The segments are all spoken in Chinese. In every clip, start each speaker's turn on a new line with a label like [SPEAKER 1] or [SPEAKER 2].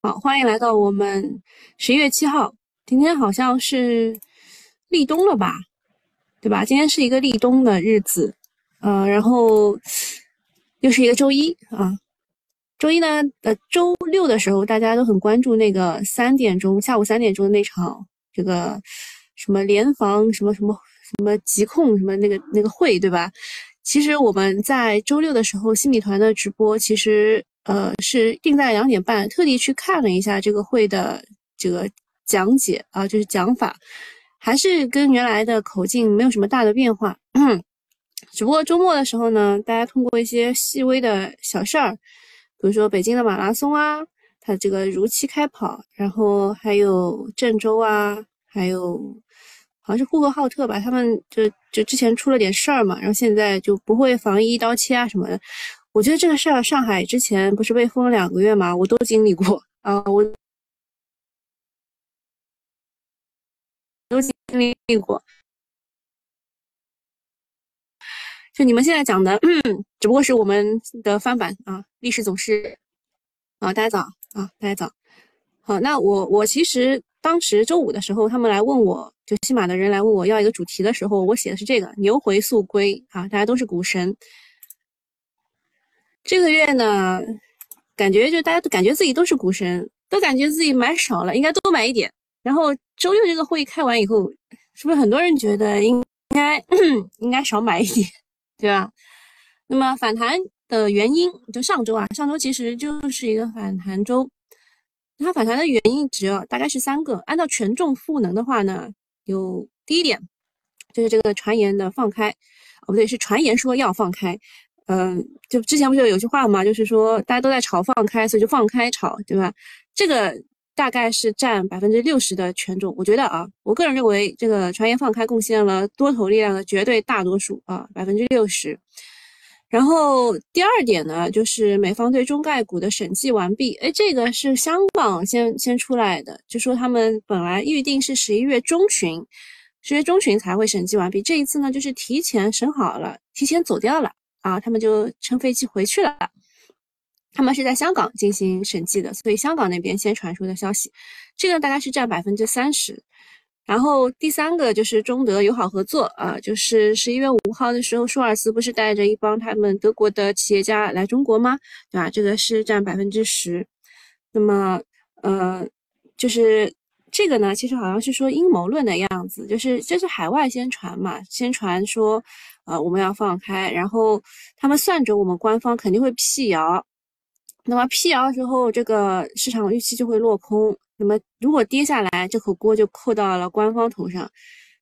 [SPEAKER 1] 好，欢迎来到我们十一月七号，今天好像是立冬了吧，对吧？今天是一个立冬的日子，呃，然后又是一个周一啊。周一呢，呃，周六的时候大家都很关注那个三点钟，下午三点钟的那场这个什么联防什么什么什么疾控什么那个那个会，对吧？其实我们在周六的时候，新米团的直播其实。呃，是定在两点半，特地去看了一下这个会的这个讲解啊，就是讲法，还是跟原来的口径没有什么大的变化。只不过周末的时候呢，大家通过一些细微的小事儿，比如说北京的马拉松啊，它这个如期开跑，然后还有郑州啊，还有好像是呼和浩特吧，他们就就之前出了点事儿嘛，然后现在就不会防疫一刀切啊什么的。我觉得这个事儿，上海之前不是被封了两个月吗？我都经历过啊，我都经历过。就你们现在讲的，只不过是我们的翻版啊。历史总是啊，大家早啊，大家早。好，那我我其实当时周五的时候，他们来问我，就西马的人来问我要一个主题的时候，我写的是这个“牛回速归”啊，大家都是股神。这个月呢，感觉就大家都感觉自己都是股神，都感觉自己买少了，应该多买一点。然后周六这个会议开完以后，是不是很多人觉得应该 应该少买一点，对吧？那么反弹的原因，就上周啊，上周其实就是一个反弹周，它反弹的原因只要大概是三个。按照权重赋能的话呢，有第一点就是这个传言的放开，哦不对，是传言说要放开。嗯，就之前不就有句话嘛，就是说大家都在炒放开，所以就放开炒，对吧？这个大概是占百分之六十的权重。我觉得啊，我个人认为这个传言放开贡献了多头力量的绝对大多数啊，百分之六十。然后第二点呢，就是美方对中概股的审计完毕，哎，这个是香港先先出来的，就说他们本来预定是十一月中旬，十月中旬才会审计完毕，这一次呢就是提前审好了，提前走掉了。啊，他们就乘飞机回去了。他们是在香港进行审计的，所以香港那边先传出的消息，这个大概是占百分之三十。然后第三个就是中德友好合作啊，就是十一月五号的时候，舒尔茨不是带着一帮他们德国的企业家来中国吗？对吧？这个是占百分之十。那么，呃，就是这个呢，其实好像是说阴谋论的样子，就是这是海外宣传嘛，宣传说。啊，我们要放开，然后他们算着我们官方肯定会辟谣，那么辟谣之后，这个市场预期就会落空。那么如果跌下来，这口锅就扣到了官方头上，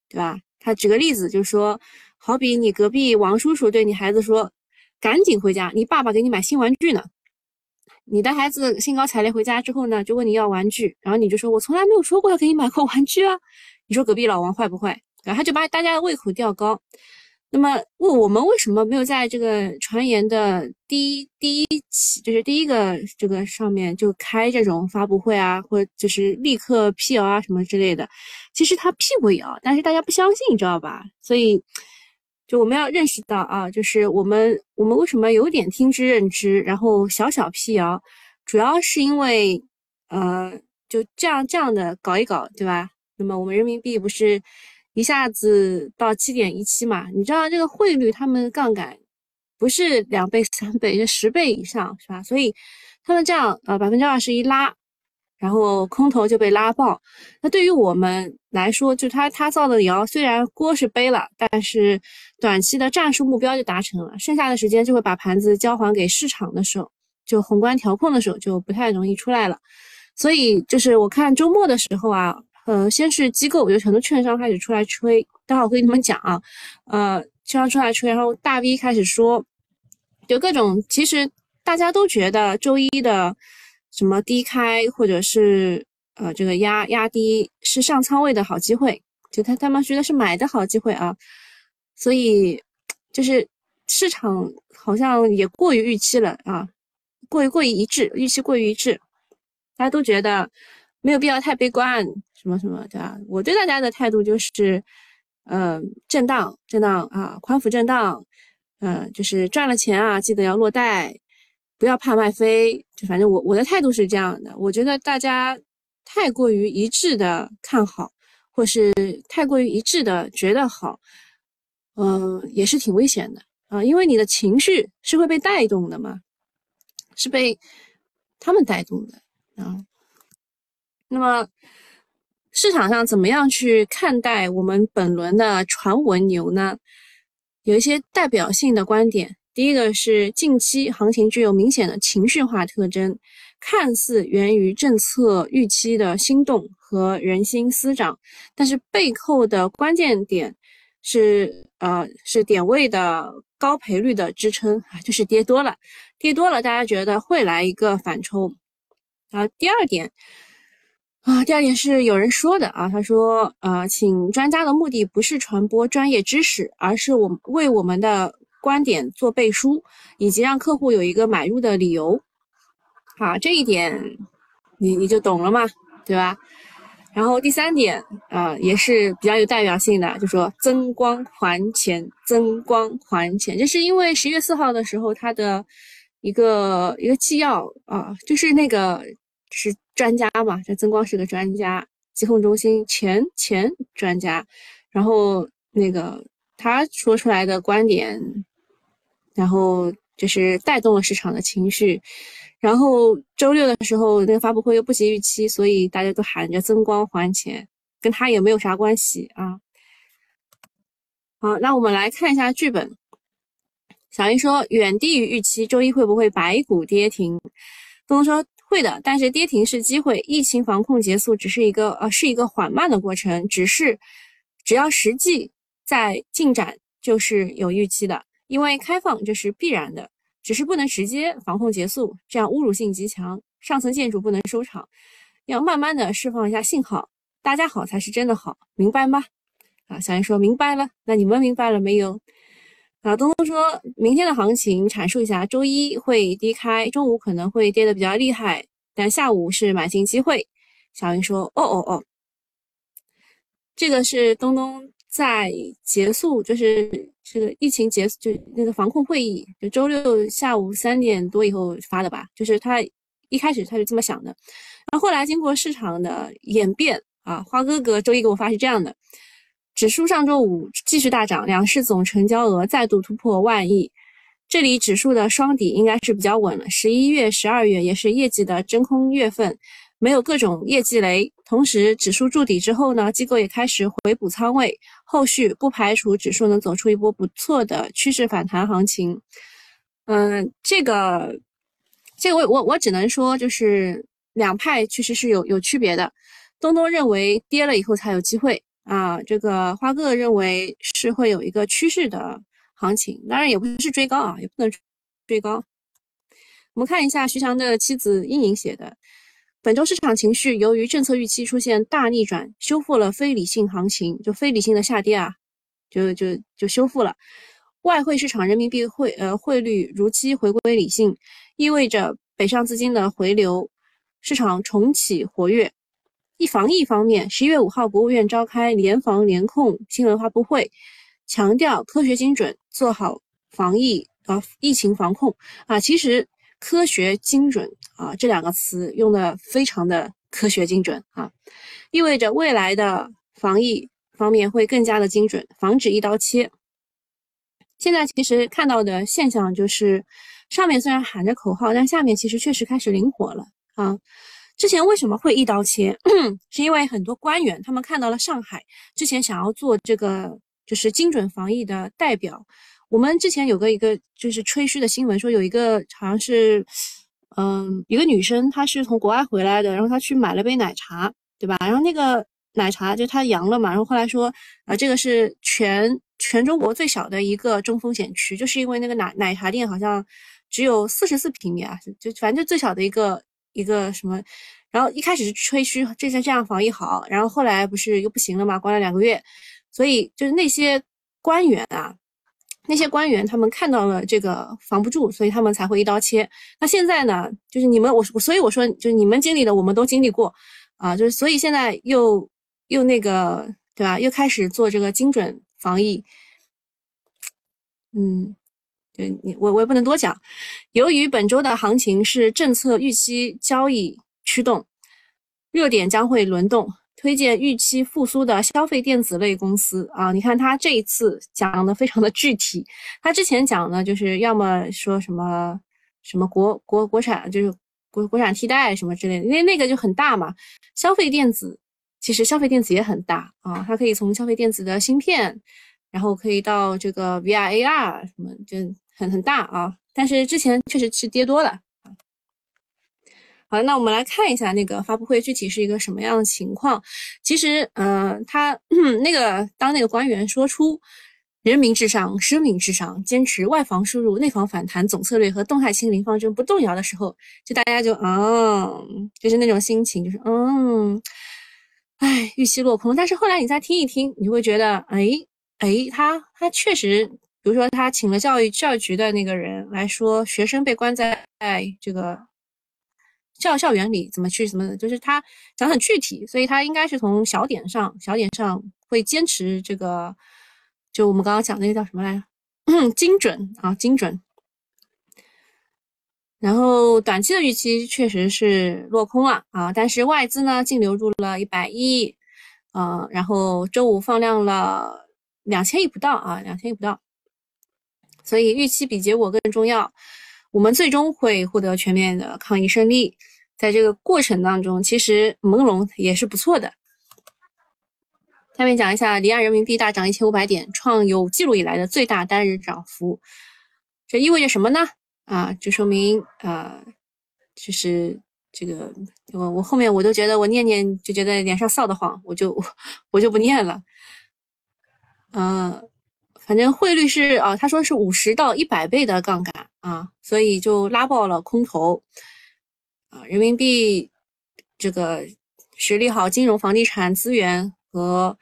[SPEAKER 1] 对吧？他举个例子，就说，好比你隔壁王叔叔对你孩子说：“赶紧回家，你爸爸给你买新玩具呢。”你的孩子兴高采烈回家之后呢，就问你要玩具，然后你就说：“我从来没有说过要给你买过玩具啊。”你说隔壁老王坏不坏？然后他就把大家的胃口吊高。那么问我们为什么没有在这个传言的第一第一期，就是第一个这个上面就开这种发布会啊，或者就是立刻辟谣啊什么之类的？其实他辟过谣，但是大家不相信，你知道吧？所以就我们要认识到啊，就是我们我们为什么有点听之任之，然后小小辟谣，主要是因为呃就这样这样的搞一搞，对吧？那么我们人民币不是？一下子到七点一七嘛，你知道这个汇率他们杠杆不是两倍 三倍，是十倍以上，是吧？所以他们这样呃百分之二十一拉，然后空头就被拉爆。那对于我们来说，就他他造的谣，虽然锅是背了，但是短期的战术目标就达成了，剩下的时间就会把盘子交还给市场的时候，就宏观调控的时候就不太容易出来了。所以就是我看周末的时候啊。呃，先是机构，有很多券商开始出来吹，待会儿我跟你们讲啊。呃，券商出来吹，然后大 V 开始说，就各种，其实大家都觉得周一的什么低开或者是呃这个压压低是上仓位的好机会，就他他们觉得是买的好机会啊。所以就是市场好像也过于预期了啊，过于过于一致，预期过于一致，大家都觉得没有必要太悲观。什么什么对吧？我对大家的态度就是，嗯，震荡，震荡啊，宽幅震荡，嗯，就是赚了钱啊，记得要落袋，不要怕卖飞，就反正我我的态度是这样的，我觉得大家太过于一致的看好，或是太过于一致的觉得好，嗯，也是挺危险的啊，因为你的情绪是会被带动的嘛，是被他们带动的啊。那么市场上怎么样去看待我们本轮的传闻牛呢？有一些代表性的观点。第一个是近期行情具有明显的情绪化特征，看似源于政策预期的心动和人心思涨，但是背后的关键点是呃是点位的高赔率的支撑啊，就是跌多了，跌多了，大家觉得会来一个反抽啊。第二点啊，第二点是有人说的啊，他说呃，请专家的目的不是传播专业知识，而是我为我们的。观点做背书，以及让客户有一个买入的理由，好，这一点你你就懂了嘛，对吧？然后第三点啊，也是比较有代表性的，就说增光还钱，增光还钱，这是因为十月四号的时候，他的一个一个纪要啊，就是那个是专家嘛，这增光是个专家，疾控中心前前专家，然后那个他说出来的观点。然后就是带动了市场的情绪，然后周六的时候那个发布会又不及预期，所以大家都喊着增光还钱，跟他也没有啥关系啊。好，那我们来看一下剧本。小英说远低于预期，周一会不会白股跌停？东东说会的，但是跌停是机会。疫情防控结束只是一个呃是一个缓慢的过程，只是只要实际在进展就是有预期的。因为开放这是必然的，只是不能直接防控结束，这样侮辱性极强。上层建筑不能收场，要慢慢的释放一下信号，大家好才是真的好，明白吗？啊，小云说明白了，那你们明白了没有？啊，东东说明天的行情阐述一下，周一会低开，中午可能会跌的比较厉害，但下午是买进机会。小云说哦哦哦，这个是东东。在结束，就是这个疫情结束，就那个防控会议，就周六下午三点多以后发的吧。就是他一开始他是这么想的，然后后来经过市场的演变啊，花哥哥周一给我发是这样的：指数上周五继续大涨，两市总成交额再度突破万亿，这里指数的双底应该是比较稳了。十一月、十二月也是业绩的真空月份，没有各种业绩雷。同时，指数筑底之后呢，机构也开始回补仓位，后续不排除指数能走出一波不错的趋势反弹行情。嗯，这个，这个我我我只能说，就是两派确实是有有区别的。东东认为跌了以后才有机会啊，这个花哥认为是会有一个趋势的行情，当然也不是追高啊，也不能追高。我们看一下徐强的妻子英莹写的。本周市场情绪由于政策预期出现大逆转，修复了非理性行情，就非理性的下跌啊，就就就修复了。外汇市场人民币汇呃汇率如期回归理性，意味着北上资金的回流，市场重启活跃。一防疫方面，十一月五号国务院召开联防联控新闻发布会，强调科学精准做好防疫啊疫情防控啊，其实。科学精准啊，这两个词用的非常的科学精准啊，意味着未来的防疫方面会更加的精准，防止一刀切。现在其实看到的现象就是，上面虽然喊着口号，但下面其实确实开始灵活了啊。之前为什么会一刀切？是因为很多官员他们看到了上海之前想要做这个就是精准防疫的代表。我们之前有个一个就是吹嘘的新闻，说有一个好像是，嗯，一个女生，她是从国外回来的，然后她去买了杯奶茶，对吧？然后那个奶茶就她阳了嘛，然后后来说，啊，这个是全全中国最小的一个中风险区，就是因为那个奶奶茶店好像只有四十四平米啊，就反正最小的一个一个什么，然后一开始是吹嘘这些这样防疫好，然后后来不是又不行了嘛，关了两个月，所以就是那些官员啊。那些官员他们看到了这个防不住，所以他们才会一刀切。那现在呢，就是你们我所以我说，就是你们经历的，我们都经历过啊，就是所以现在又又那个对吧？又开始做这个精准防疫，嗯，就你我我也不能多讲。由于本周的行情是政策预期交易驱动，热点将会轮动。推荐预期复苏的消费电子类公司啊！你看他这一次讲的非常的具体，他之前讲呢，就是要么说什么什么国国国产，就是国国产替代什么之类的，因为那个就很大嘛。消费电子其实消费电子也很大啊，它可以从消费电子的芯片，然后可以到这个 VR AR 什么，就很很大啊。但是之前确实是跌多了。好，那我们来看一下那个发布会具体是一个什么样的情况。其实，呃，他 那个当那个官员说出“人民至上，生命至上”，坚持外防输入、内防反弹总策略和动态清零方针不动摇的时候，就大家就嗯，就是那种心情，就是嗯，哎，预期落空。但是后来你再听一听，你会觉得，哎哎，他他确实，比如说他请了教育教育局的那个人来说，学生被关在这个。校校园里怎么去怎么，就是他讲很具体，所以他应该是从小点上小点上会坚持这个，就我们刚刚讲那个叫什么来着？精准啊，精准。然后短期的预期确实是落空了啊，但是外资呢净流入了一百亿，呃，然后周五放量了两千亿不到啊，两千亿不到，所以预期比结果更重要。我们最终会获得全面的抗疫胜利，在这个过程当中，其实朦胧也是不错的。下面讲一下，离岸人民币大涨一千五百点，创有记录以来的最大单日涨幅。这意味着什么呢？啊，就说明啊，就是这个我我后面我都觉得我念念就觉得脸上臊得慌，我就我就不念了。嗯。反正汇率是啊，他说是五十到一百倍的杠杆啊，所以就拉爆了空头啊。人民币这个实力好金融、房地产、资源和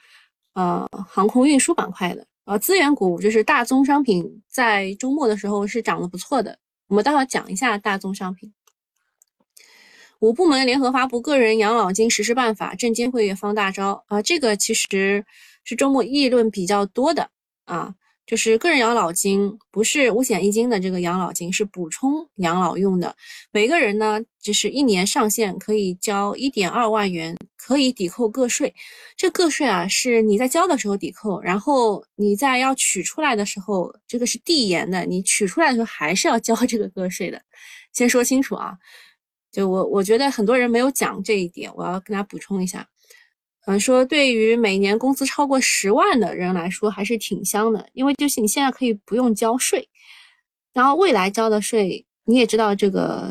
[SPEAKER 1] 呃航空运输板块的啊。资源股就是大宗商品，在周末的时候是涨得不错的。我们待会讲一下大宗商品。五部门联合发布个人养老金实施办法，证监会也放大招啊。这个其实是周末议论比较多的。啊，就是个人养老金不是五险一金的这个养老金，是补充养老用的。每个人呢，就是一年上限可以交一点二万元，可以抵扣个税。这个税啊，是你在交的时候抵扣，然后你在要取出来的时候，这个是递延的，你取出来的时候还是要交这个个税的。先说清楚啊，就我我觉得很多人没有讲这一点，我要跟大家补充一下。嗯，说对于每年工资超过十万的人来说，还是挺香的，因为就是你现在可以不用交税，然后未来交的税你也知道这个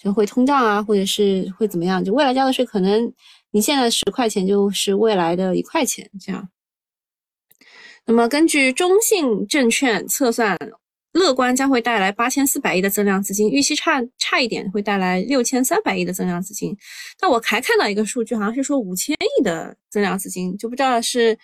[SPEAKER 1] 就会通胀啊，或者是会怎么样，就未来交的税可能你现在十块钱就是未来的一块钱这样。那么根据中信证券测算。乐观将会带来八千四百亿的增量资金，预期差差一点会带来六千三百亿的增量资金。但我还看到一个数据，好像是说五千亿的增量资金，就不知道是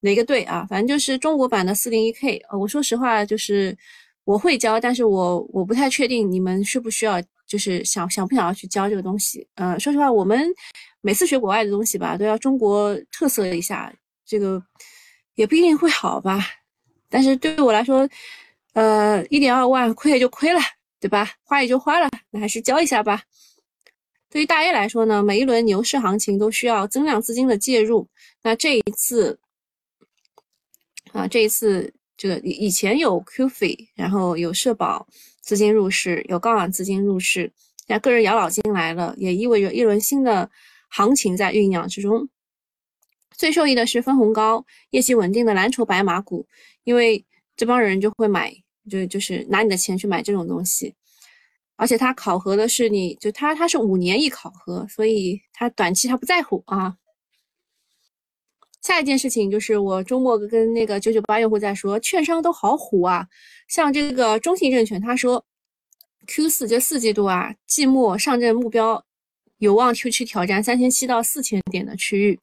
[SPEAKER 1] 哪个对啊？反正就是中国版的四零一 K。呃，我说实话，就是我会交，但是我我不太确定你们需不需要，就是想想不想要去交这个东西。呃，说实话，我们每次学国外的东西吧，都要中国特色一下，这个也不一定会好吧。但是对于我来说，呃，一点二万亏也就亏了，对吧？花也就花了，那还是交一下吧。对于大 A 来说呢，每一轮牛市行情都需要增量资金的介入。那这一次，啊，这一次这个以以前有 q f i 然后有社保资金入市，有高昂资金入市，那个人养老金来了，也意味着一轮新的行情在酝酿之中。最受益的是分红高、业绩稳定的蓝筹白马股，因为这帮人就会买。就就是拿你的钱去买这种东西，而且他考核的是你就他他是五年一考核，所以他短期他不在乎啊。下一件事情就是我周末跟那个九九八用户在说，券商都好虎啊，像这个中信证券，他说 Q 四这四季度啊，季末上证目标有望去去挑战三千七到四千点的区域。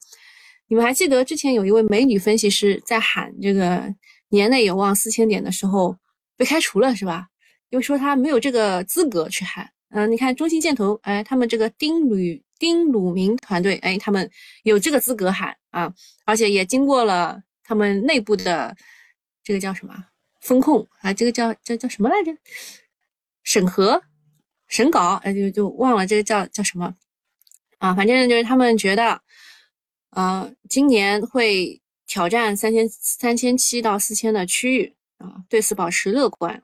[SPEAKER 1] 你们还记得之前有一位美女分析师在喊这个年内有望四千点的时候？被开除了是吧？又说他没有这个资格去喊。嗯，你看中信建投，哎，他们这个丁吕丁鲁明团队，哎，他们有这个资格喊啊，而且也经过了他们内部的这个叫什么风控啊，这个叫叫叫什么来着？审核、审稿，哎，就就忘了这个叫叫什么啊？反正就是他们觉得，呃，今年会挑战三千三千七到四千的区域啊，对此保持乐观。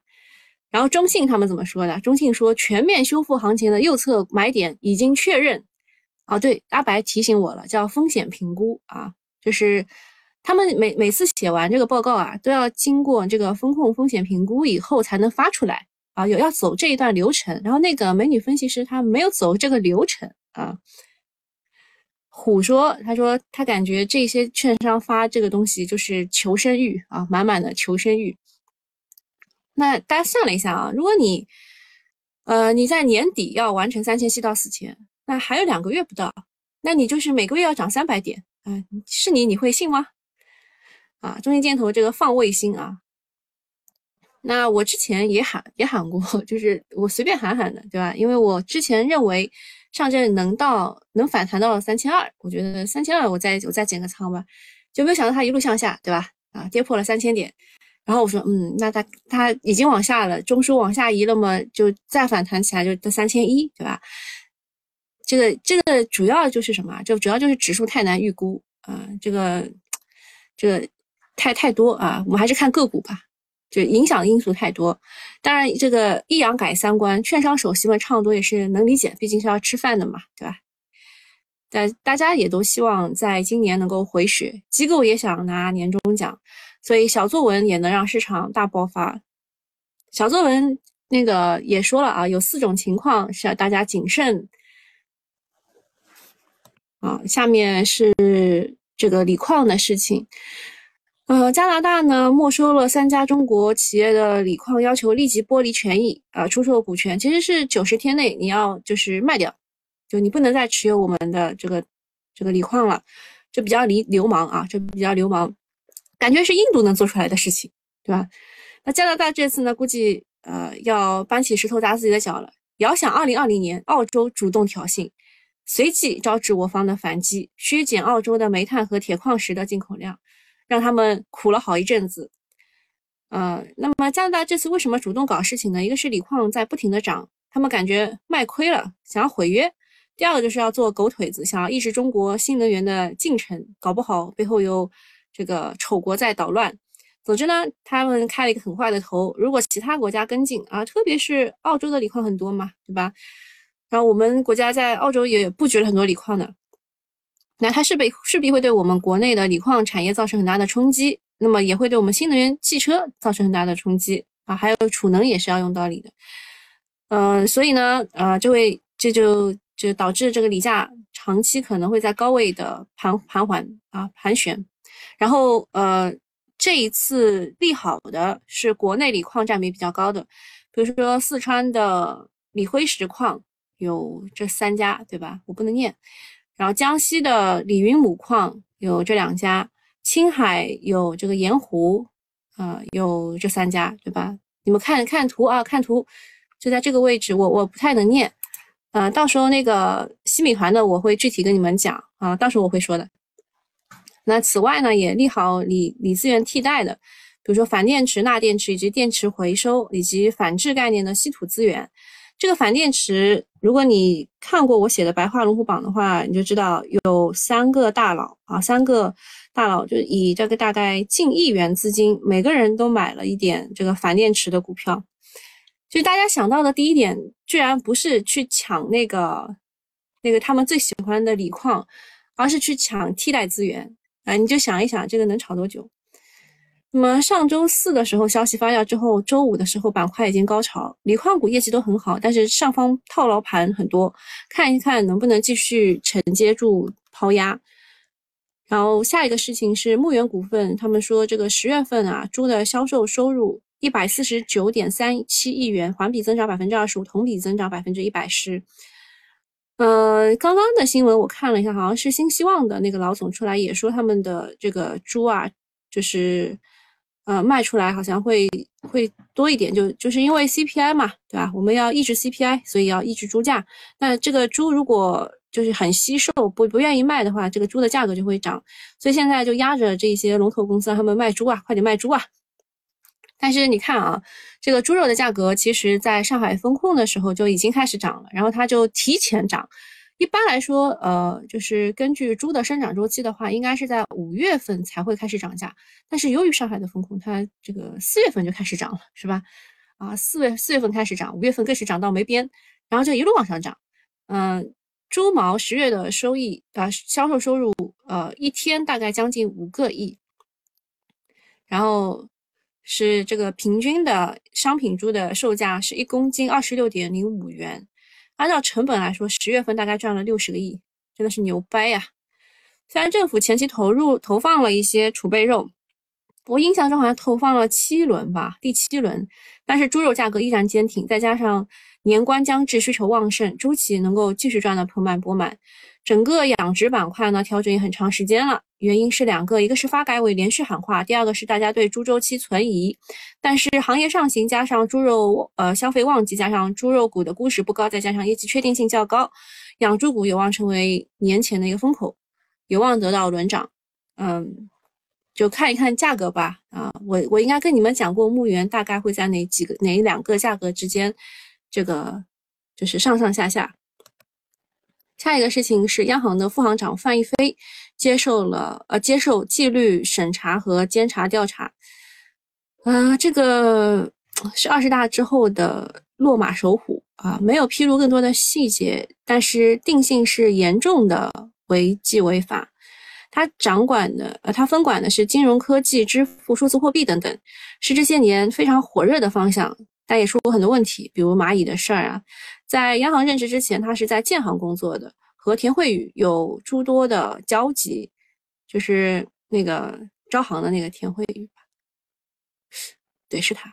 [SPEAKER 1] 然后中信他们怎么说的？中信说全面修复行情的右侧买点已经确认。啊，对，阿白提醒我了，叫风险评估啊，就是他们每每次写完这个报告啊，都要经过这个风控风险评估以后才能发出来啊，有要走这一段流程。然后那个美女分析师她没有走这个流程啊。虎说，他说他感觉这些券商发这个东西就是求生欲啊，满满的求生欲。那大家算了一下啊，如果你，呃，你在年底要完成三千七到四千，那还有两个月不到，那你就是每个月要涨三百点，啊，是你你会信吗？啊，中信建投这个放卫星啊，那我之前也喊也喊过，就是我随便喊喊的，对吧？因为我之前认为上证能到能反弹到三千二，我觉得三千二我再我再减个仓吧，就没有想到它一路向下，对吧？啊，跌破了三千点。然后我说，嗯，那它它已经往下了，中枢往下移了嘛，就再反弹起来就到三千一，对吧？这个这个主要就是什么？就主要就是指数太难预估啊，这个这个太太多啊，我们还是看个股吧，就影响因素太多。当然，这个一阳改三观，券商首席们唱多也是能理解，毕竟是要吃饭的嘛，对吧？但大家也都希望在今年能够回血，机构也想拿年终奖。所以小作文也能让市场大爆发。小作文那个也说了啊，有四种情况是要大家谨慎。啊，下面是这个锂矿的事情。呃，加拿大呢没收了三家中国企业的锂矿，要求立即剥离权益啊，出售股权，其实是九十天内你要就是卖掉，就你不能再持有我们的这个这个锂矿了，这比较流流氓啊，这比较流氓。感觉是印度能做出来的事情，对吧？那加拿大这次呢，估计呃要搬起石头砸自己的脚了。遥想二零二零年，澳洲主动挑衅，随即招致我方的反击，削减澳洲的煤炭和铁矿石的进口量，让他们苦了好一阵子。呃，那么加拿大这次为什么主动搞事情呢？一个是锂矿在不停的涨，他们感觉卖亏了，想要毁约；第二个就是要做狗腿子，想要抑制中国新能源的进程，搞不好背后有。这个丑国在捣乱，总之呢，他们开了一个很坏的头。如果其他国家跟进啊，特别是澳洲的锂矿很多嘛，对吧？然后我们国家在澳洲也布局了很多锂矿的，那它势必势必会对我们国内的锂矿产业造成很大的冲击，那么也会对我们新能源汽车造成很大的冲击啊。还有储能也是要用到锂的，嗯，所以呢，呃，这位这就就导致这个锂价长期可能会在高位的盘盘桓啊盘旋。然后，呃，这一次利好的是国内锂矿占比比较高的，比如说四川的锂辉石矿有这三家，对吧？我不能念。然后江西的锂云母矿有这两家，青海有这个盐湖，啊，有这三家，对吧？你们看看图啊，看图，就在这个位置，我我不太能念，呃，到时候那个西米团的我会具体跟你们讲啊，到时候我会说的。那此外呢，也利好锂锂资源替代的，比如说钒电池、钠电池以及电池回收以及反制概念的稀土资源。这个反电池，如果你看过我写的白话龙虎榜的话，你就知道有三个大佬啊，三个大佬就以这个大概近亿元资金，每个人都买了一点这个反电池的股票。就大家想到的第一点，居然不是去抢那个那个他们最喜欢的锂矿，而是去抢替代资源。啊，你就想一想，这个能炒多久？那么上周四的时候，消息发酵之后，周五的时候板块已经高潮，锂矿股业绩都很好，但是上方套牢盘很多，看一看能不能继续承接住抛压。然后下一个事情是牧原股份，他们说这个十月份啊，猪的销售收入一百四十九点三七亿元，环比增长百分之二十五，同比增长百分之一百十。呃，刚刚的新闻我看了一下，好像是新希望的那个老总出来也说他们的这个猪啊，就是呃卖出来好像会会多一点，就就是因为 CPI 嘛，对吧？我们要抑制 CPI，所以要抑制猪价。那这个猪如果就是很稀售，不不愿意卖的话，这个猪的价格就会涨。所以现在就压着这些龙头公司，让他们卖猪啊，快点卖猪啊！但是你看啊，这个猪肉的价格其实在上海封控的时候就已经开始涨了，然后它就提前涨。一般来说，呃，就是根据猪的生长周期的话，应该是在五月份才会开始涨价。但是由于上海的风控，它这个四月份就开始涨了，是吧？啊，四月四月份开始涨，五月份更是涨到没边，然后就一路往上涨。嗯，猪毛十月的收益啊，销售收入呃，一天大概将近五个亿。然后是这个平均的商品猪的售价是一公斤二十六点零五元。按照成本来说，十月份大概赚了六十个亿，真的是牛掰呀！虽然政府前期投入投放了一些储备肉，我印象中好像投放了七轮吧，第七轮，但是猪肉价格依然坚挺，再加上年关将至，需求旺盛，猪企能够继续赚得盆满钵满。整个养殖板块呢，调整也很长时间了。原因是两个，一个是发改委连续喊话，第二个是大家对猪周期存疑。但是行业上行，加上猪肉呃消费旺季，加上猪肉股的估值不高，再加上业绩确定性较高，养猪股有望成为年前的一个风口，有望得到轮涨。嗯，就看一看价格吧。啊，我我应该跟你们讲过，牧原大概会在哪几个哪两个价格之间，这个就是上上下下。下一个事情是，央行的副行长范一飞接受了呃接受纪律审查和监察调查，啊，这个是二十大之后的落马首虎啊，没有披露更多的细节，但是定性是严重的违纪违法。他掌管的呃，他分管的是金融科技、支付、数字货币等等，是这些年非常火热的方向，但也说过很多问题，比如蚂蚁的事儿啊。在央行任职之前，他是在建行工作的，和田惠宇有诸多的交集，就是那个招行的那个田惠宇吧，对，是他。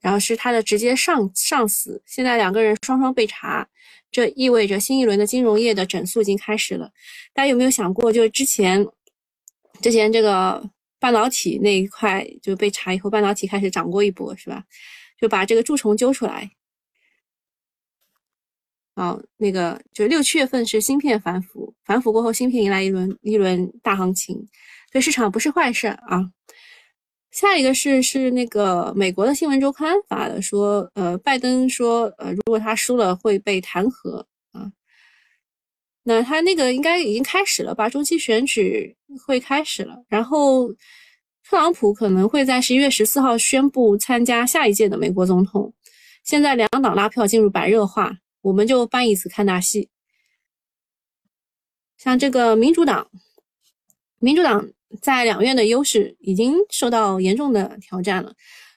[SPEAKER 1] 然后是他的直接上上司，现在两个人双双被查，这意味着新一轮的金融业的整肃已经开始了。大家有没有想过，就是之前之前这个半导体那一块就被查以后，半导体开始涨过一波，是吧？就把这个蛀虫揪出来。啊，那个就六七月份是芯片反腐，反腐过后，芯片迎来一轮一轮大行情，对市场不是坏事啊。下一个是是那个美国的新闻周刊发的，说呃，拜登说呃，如果他输了会被弹劾。那他那个应该已经开始了吧？中期选举会开始了，然后特朗普可能会在十一月十四号宣布参加下一届的美国总统。现在两党拉票进入白热化。我们就搬椅子看大戏，像这个民主党，民主党在两院的优势已经受到严重的挑战了，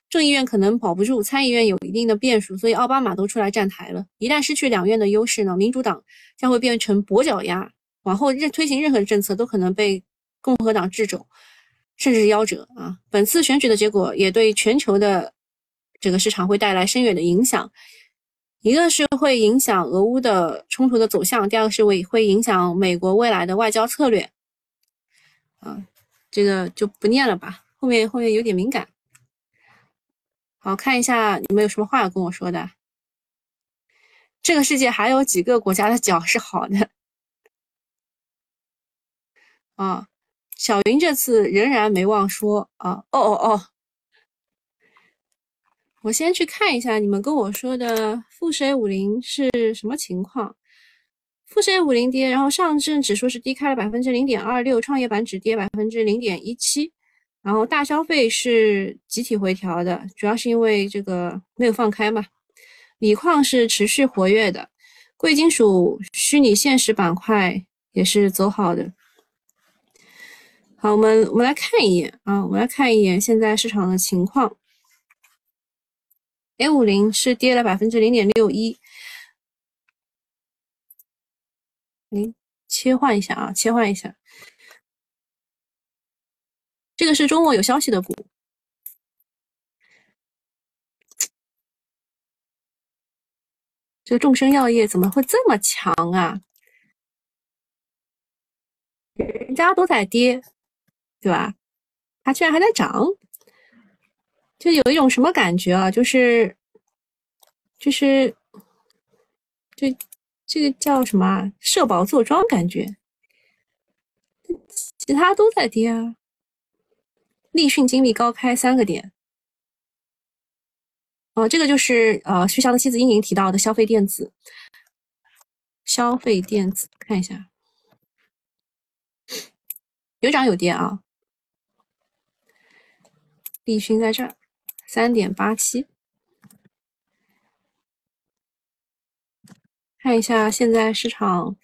[SPEAKER 1] 众议院可能保不住，参议院有一定的变数，所以奥巴马都出来站台了。一旦失去两院的优势呢，民主党将会变成跛脚鸭，往后任推行任何政策都可能被共和党制肘，甚至是夭折啊！本次选举的结果也对全球的这个市场会带来深远的影响。一个是会影响俄乌的冲突的走向，第二个是会会影响美国未来的外交策略。啊，这个就不念了吧，后面后面有点敏感。好看一下你们有什么话要跟我说的？这个世界还有几个国家的脚是好的？啊，小云这次仍然没忘说啊，哦哦哦。我先去看一下你们跟我说的富时 A 五零是什么情况。富士 A 五零跌，然后上证指数是低开了百分之零点二六，创业板指跌百分之零点一七，然后大消费是集体回调的，主要是因为这个没有放开嘛。锂矿是持续活跃的，贵金属、虚拟现实板块也是走好的。好，我们我们来看一眼啊，我们来看一眼现在市场的情况。A 五零是跌了百分之零点六一，哎，切换一下啊，切换一下，这个是周末有消息的股，这个众生药业怎么会这么强啊？人家都在跌，对吧？它居然还在涨。就有一种什么感觉啊？就是，就是，这这个叫什么？社保坐庄感觉。其他都在跌啊。立讯精密高开三个点，哦，这个就是呃徐翔的妻子英莹提到的消费电子，消费电子看一下，有涨有跌啊。立讯在这儿，三点八七。看一下现在市场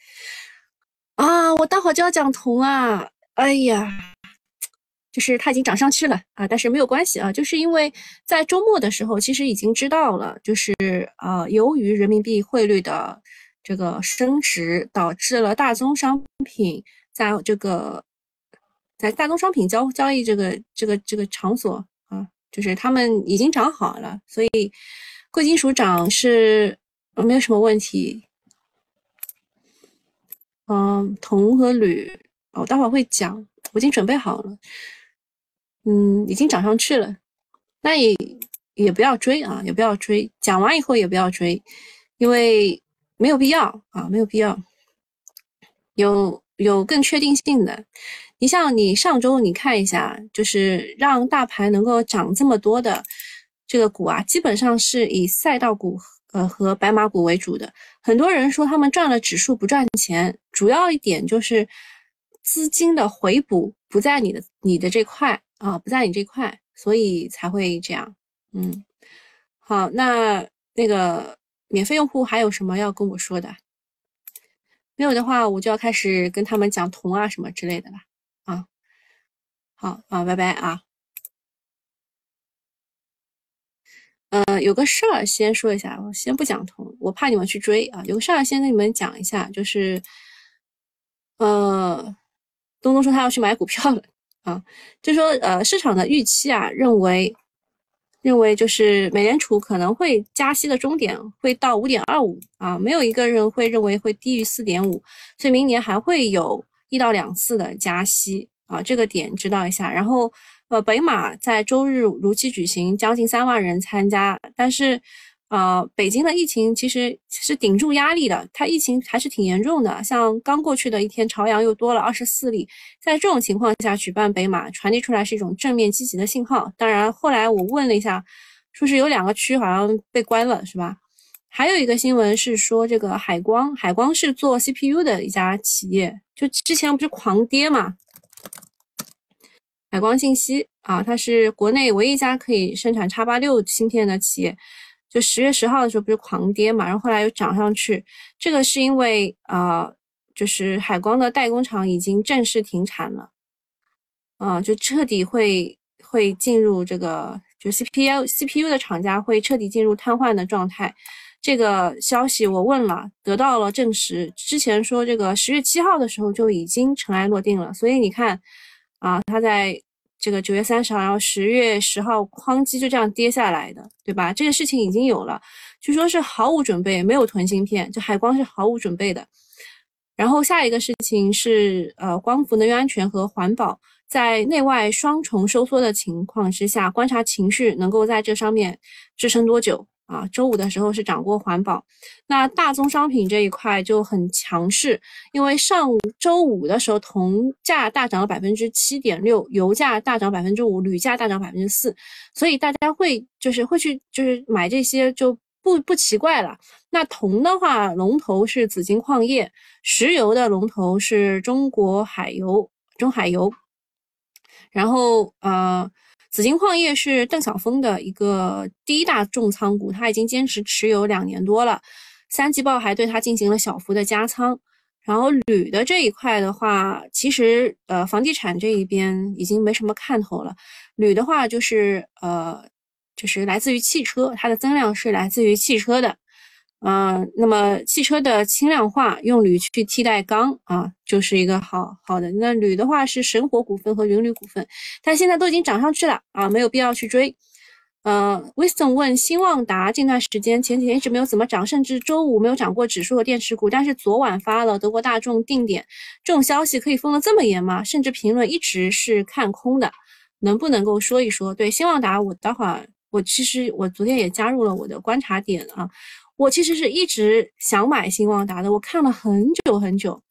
[SPEAKER 1] 啊，我待会就要讲铜啊，哎呀，就是它已经涨上去了啊，但是没有关系啊，就是因为在周末的时候，其实已经知道了，就是呃，由于人民币汇率的这个升值，导致了大宗商品在这个在大宗商品交交易这个这个这个场所啊，就是他们已经涨好了，所以贵金属涨是没有什么问题。嗯，铜和铝，我待会儿会讲，我已经准备好了。嗯，已经涨上去了，那也也不要追啊，也不要追。讲完以后也不要追，因为没有必要啊，没有必要。有有更确定性的，你像你上周你看一下，就是让大盘能够涨这么多的这个股啊，基本上是以赛道股。呃，和白马股为主的，很多人说他们赚了指数不赚钱，主要一点就是资金的回补不在你的你的这块啊，不在你这块，所以才会这样。嗯，好，那那个免费用户还有什么要跟我说的？没有的话，我就要开始跟他们讲铜啊什么之类的了。啊，好啊，拜拜啊。呃，有个事儿先说一下，我先不讲铜，我怕你们去追啊。有个事儿先跟你们讲一下，就是，呃，东东说他要去买股票了啊，就说呃，市场的预期啊，认为认为就是美联储可能会加息的终点会到五点二五啊，没有一个人会认为会低于四点五，所以明年还会有一到两次的加息啊，这个点知道一下，然后。呃，北马在周日如期举行，将近三万人参加。但是，呃，北京的疫情其实是顶住压力的，它疫情还是挺严重的。像刚过去的一天，朝阳又多了二十四例。在这种情况下举办北马，传递出来是一种正面积极的信号。当然，后来我问了一下，说是有两个区好像被关了，是吧？还有一个新闻是说，这个海光，海光是做 CPU 的一家企业，就之前不是狂跌嘛？海光信息啊，它是国内唯一一家可以生产叉八六芯片的企业。就十月十号的时候不是狂跌嘛，然后后来又涨上去。这个是因为啊，就是海光的代工厂已经正式停产了，啊，就彻底会会进入这个，就 CPU CPU 的厂家会彻底进入瘫痪的状态。这个消息我问了，得到了证实。之前说这个十月七号的时候就已经尘埃落定了，所以你看。啊，它在这个九月三十号，然后十月十号哐叽就这样跌下来的，对吧？这个事情已经有了，据说是毫无准备，没有囤芯片，就海光是毫无准备的。然后下一个事情是，呃，光伏能源安全和环保在内外双重收缩的情况之下，观察情绪能够在这上面支撑多久。啊，周五的时候是涨过环保，那大宗商品这一块就很强势，因为上周五的时候铜价大涨了百分之七点六，油价大涨百分之五，铝价大涨百分之四，所以大家会就是会去就是买这些就不不奇怪了。那铜的话，龙头是紫金矿业，石油的龙头是中国海油、中海油，然后呃。紫金矿业是邓小峰的一个第一大重仓股，他已经坚持持有两年多了。三季报还对他进行了小幅的加仓。然后铝的这一块的话，其实呃房地产这一边已经没什么看头了。铝的话就是呃就是来自于汽车，它的增量是来自于汽车的。啊，那么汽车的轻量化用铝去替代钢啊，就是一个好好的。那铝的话是神火股份和云铝股份，但现在都已经涨上去了啊，没有必要去追。嗯，Wisdom 问新旺达近段时间前几天一直没有怎么涨，甚至周五没有涨过指数和电池股，但是昨晚发了德国大众定点，这种消息可以封得这么严吗？甚至评论一直是看空的，能不能够说一说？对新旺达，我待会儿我其实我昨天也加入了我的观察点啊。我其实是一直想买新旺达的，我看了很久很久，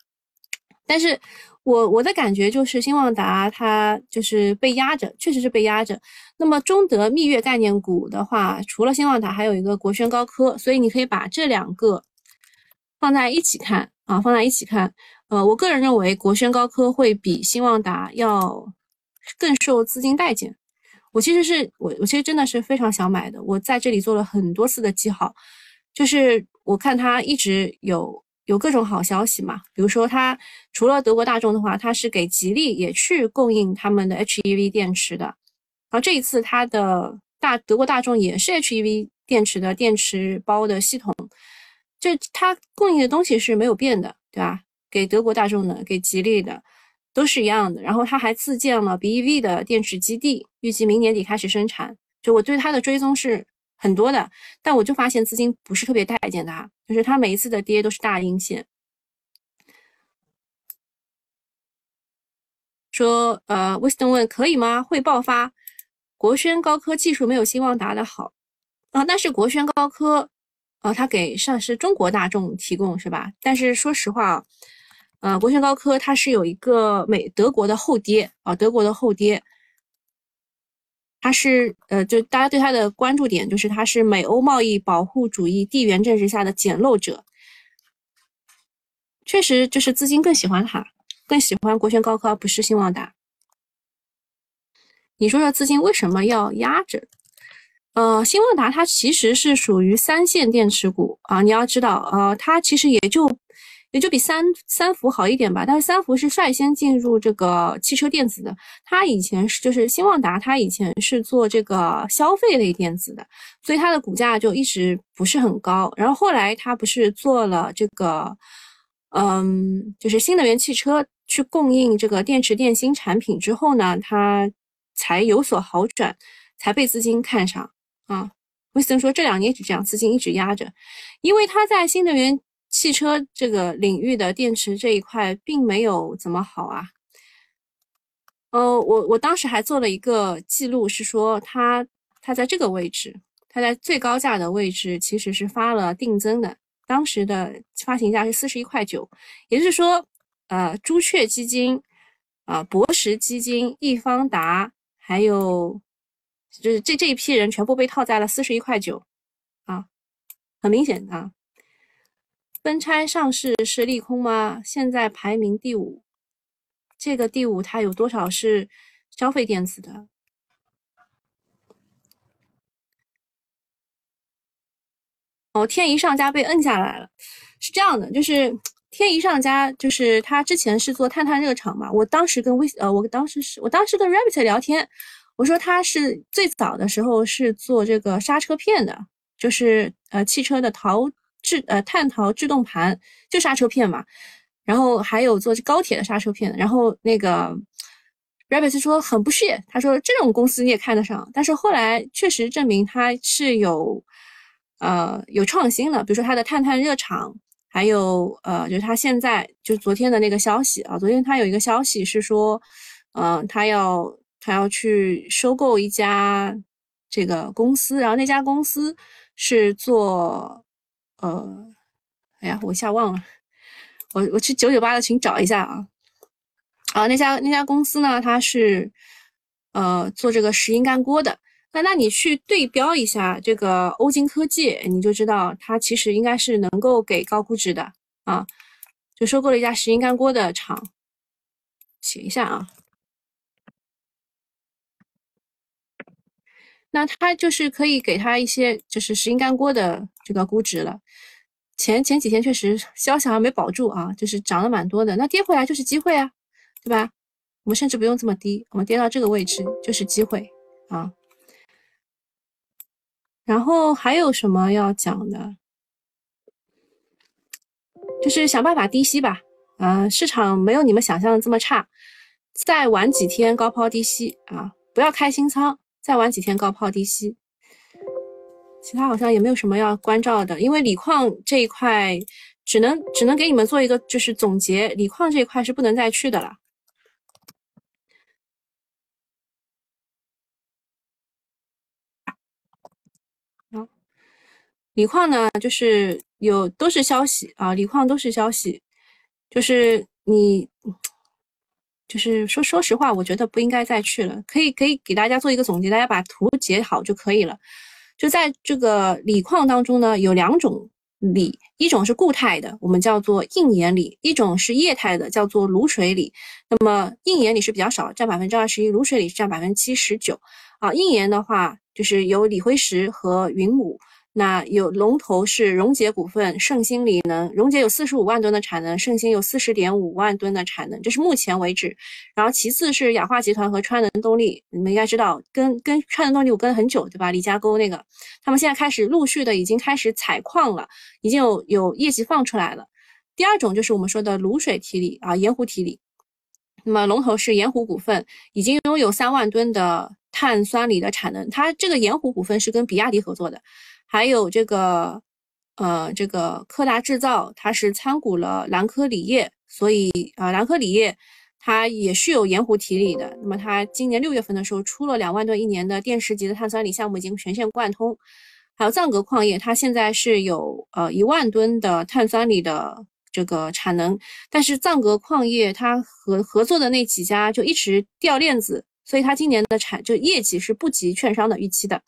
[SPEAKER 1] 但是我我的感觉就是新旺达它就是被压着，确实是被压着。那么中德蜜月概念股的话，除了新旺达，还有一个国轩高科，所以你可以把这两个放在一起看啊，放在一起看。呃，我个人认为国轩高科会比新旺达要更受资金待见。我其实是我我其实真的是非常想买的，我在这里做了很多次的记号，就是我看它一直有有各种好消息嘛，比如说它除了德国大众的话，它是给吉利也去供应他们的 HEV 电池的，然后这一次它的大德国大众也是 HEV 电池的电池包的系统，就它供应的东西是没有变的，对吧？给德国大众的，给吉利的。都是一样的，然后他还自建了 BEV 的电池基地，预计明年底开始生产。就我对它的追踪是很多的，但我就发现资金不是特别待见它，就是它每一次的跌都是大阴线。说，呃，威斯顿问可以吗？会爆发？国轩高科技术没有新旺达的好啊，但是国轩高科，啊，它给上市中国大众提供是吧？但是说实话啊。呃，国轩高科它是有一个美德国的后跌啊，德国的后跌，它是呃，就大家对它的关注点就是它是美欧贸易保护主义地缘政治下的捡漏者，确实就是资金更喜欢它，更喜欢国轩高科不是新旺达。你说说资金为什么要压着？呃，新旺达它其实是属于三线电池股啊，你要知道，呃，它其实也就。也就比三三福好一点吧，但是三福是率先进入这个汽车电子的，它以前是就是新旺达，它以前是做这个消费类电子的，所以它的股价就一直不是很高。然后后来它不是做了这个，嗯，就是新能源汽车去供应这个电池电芯产品之后呢，它才有所好转，才被资金看上啊。威森说这两年一直这样，资金一直压着，因为它在新能源。汽车这个领域的电池这一块并没有怎么好啊。呃，我我当时还做了一个记录，是说它它在这个位置，它在最高价的位置其实是发了定增的，当时的发行价是四十一块九，也就是说，呃，朱雀基金、啊博时基金、易方达，还有就是这这一批人全部被套在了四十一块九，啊，很明显啊。分拆上市是利空吗？现在排名第五，这个第五它有多少是消费电子的？哦，天一上家被摁下来了，是这样的，就是天一上家，就是他之前是做碳碳热厂嘛。我当时跟微呃，我当时是我当时跟 Rabbit 聊天，我说他是最早的时候是做这个刹车片的，就是呃汽车的陶。制呃碳陶制动盘就刹车片嘛，然后还有做高铁的刹车片，然后那个 Rabbit 说很不屑，他说这种公司你也看得上，但是后来确实证明他是有呃有创新的，比如说他的碳碳热厂，还有呃就是他现在就昨天的那个消息啊，昨天他有一个消息是说，嗯，他要他要去收购一家这个公司，然后那家公司是做。呃，哎呀，我一下忘了，我我去九九八的群找一下啊。啊，那家那家公司呢，它是呃做这个石英干锅的。那那你去对标一下这个欧金科技，你就知道它其实应该是能够给高估值的啊。就收购了一家石英干锅的厂，写一下啊。那它就是可以给它一些就是石英干锅的这个估值了。前前几天确实消息好像没保住啊，就是涨了蛮多的。那跌回来就是机会啊，对吧？我们甚至不用这么低，我们跌到这个位置就是机会啊。然后还有什么要讲的？就是想办法低吸吧。啊，市场没有你们想象的这么差，再晚几天高抛低吸啊，不要开新仓，再玩几天高抛低吸。其他好像也没有什么要关照的，因为锂矿这一块只能只能给你们做一个就是总结，锂矿这一块是不能再去的了。啊，锂矿呢，就是有都是消息啊，锂矿都是消息，就是你就是说说实话，我觉得不应该再去了。可以可以给大家做一个总结，大家把图截好就可以了。就在这个锂矿当中呢，有两种锂，一种是固态的，我们叫做硬盐锂；一种是液态的，叫做卤水锂。那么硬盐锂是比较少，占百分之二十一，卤水锂占百分之七十九。啊，硬盐的话就是有锂辉石和云母。那有龙头是溶解股份、盛兴锂能，溶解有四十五万吨的产能，盛兴有四十点五万吨的产能，这是目前为止。然后其次是氧化集团和川能动力，你们应该知道，跟跟川能动力我跟了很久，对吧？李家沟那个，他们现在开始陆续的已经开始采矿了，已经有有业绩放出来了。第二种就是我们说的卤水提锂啊，盐湖提锂。那么龙头是盐湖股份，已经拥有三万吨的碳酸锂的产能，它这个盐湖股份是跟比亚迪合作的。还有这个，呃，这个柯达制造，它是参股了兰科锂业，所以啊，兰科锂业它也是有盐湖提锂的。那么它今年六月份的时候出了两万吨一年的电池级的碳酸锂项目，已经全线贯通。还有藏格矿业，它现在是有呃一万吨的碳酸锂的这个产能，但是藏格矿业它合合作的那几家就一直掉链子，所以它今年的产就业绩是不及券商的预期的。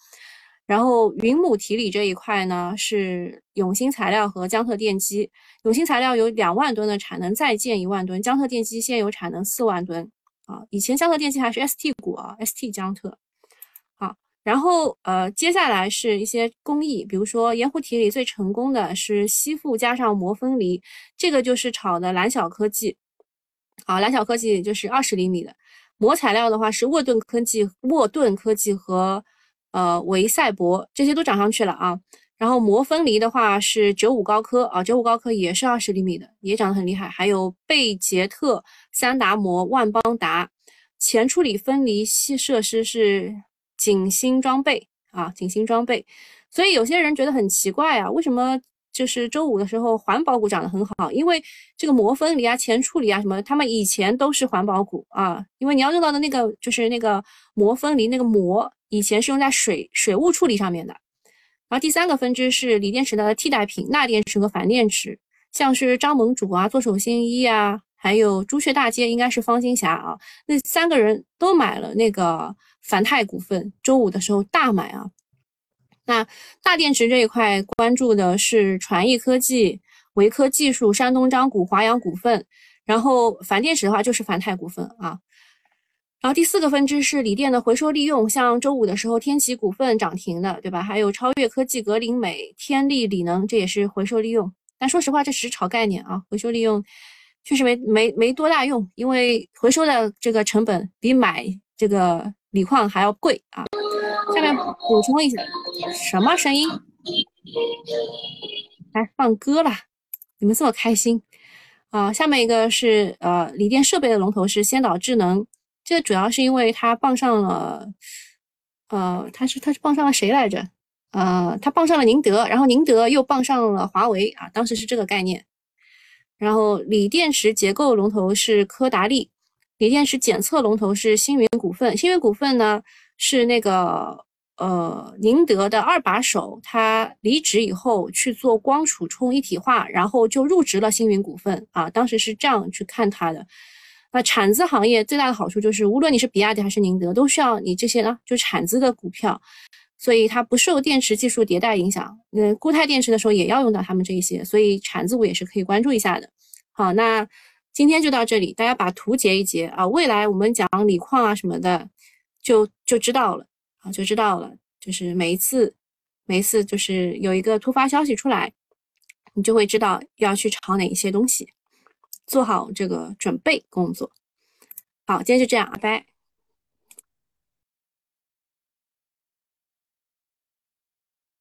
[SPEAKER 1] 然后云母提锂这一块呢，是永兴材料和江特电机。永兴材料有两万吨的产能，再建一万吨。江特电机现有产能四万吨啊。以前江特电机还是 ST 股啊，ST 江特。好，然后呃，接下来是一些工艺，比如说盐湖提锂最成功的是吸附加上膜分离，这个就是炒的蓝小科技。好，蓝小科技就是二十厘米的膜材料的话是沃顿科技，沃顿科技和。呃，维赛博这些都涨上去了啊，然后膜分离的话是九五高科啊，九五高科也是二十厘米的，也涨得很厉害。还有贝杰特、三达膜、万邦达，前处理分离系设施是景星装备啊，景星装备。所以有些人觉得很奇怪啊，为什么就是周五的时候环保股涨得很好？因为这个膜分离啊、前处理啊什么，他们以前都是环保股啊，因为你要用到的那个就是那个膜分离那个膜。以前是用在水水务处理上面的，然后第三个分支是锂电池的替代品，钠电池和钒电池，像是张盟主啊、做手新一啊，还有朱雀大街应该是方兴霞啊，那三个人都买了那个凡泰股份，周五的时候大买啊。那大电池这一块关注的是传艺科技、维科技术、山东章谷、华阳股份，然后钒电池的话就是钒钛股份啊。然后第四个分支是锂电的回收利用，像周五的时候天齐股份涨停的，对吧？还有超越科技、格林美、天利锂能，这也是回收利用。但说实话，这只是炒概念啊，回收利用确实没没没多大用，因为回收的这个成本比买这个锂矿还要贵啊。下面补充一下，什么声音？来放歌了，你们这么开心啊？下面一个是呃锂电设备的龙头是先导智能。这主要是因为它傍上了，呃，它是它是傍上了谁来着？呃，它傍上了宁德，然后宁德又傍上了华为啊，当时是这个概念。然后锂电池结构龙头是科达利，锂电池检测龙头是星云股份。星云股份呢是那个呃宁德的二把手，他离职以后去做光储充一体化，然后就入职了星云股份啊，当时是这样去看它的。那产资行业最大的好处就是，无论你是比亚迪还是宁德，都需要你这些呢，就产资的股票，所以它不受电池技术迭代影响。嗯，固态电池的时候也要用到他们这一些，所以产资股也是可以关注一下的。好，那今天就到这里，大家把图截一截啊。未来我们讲锂矿啊什么的，就就知道了啊，就知道了。就是每一次，每一次就是有一个突发消息出来，你就会知道要去炒哪一些东西。做好这个准备工作。好，今天就这样，拜拜。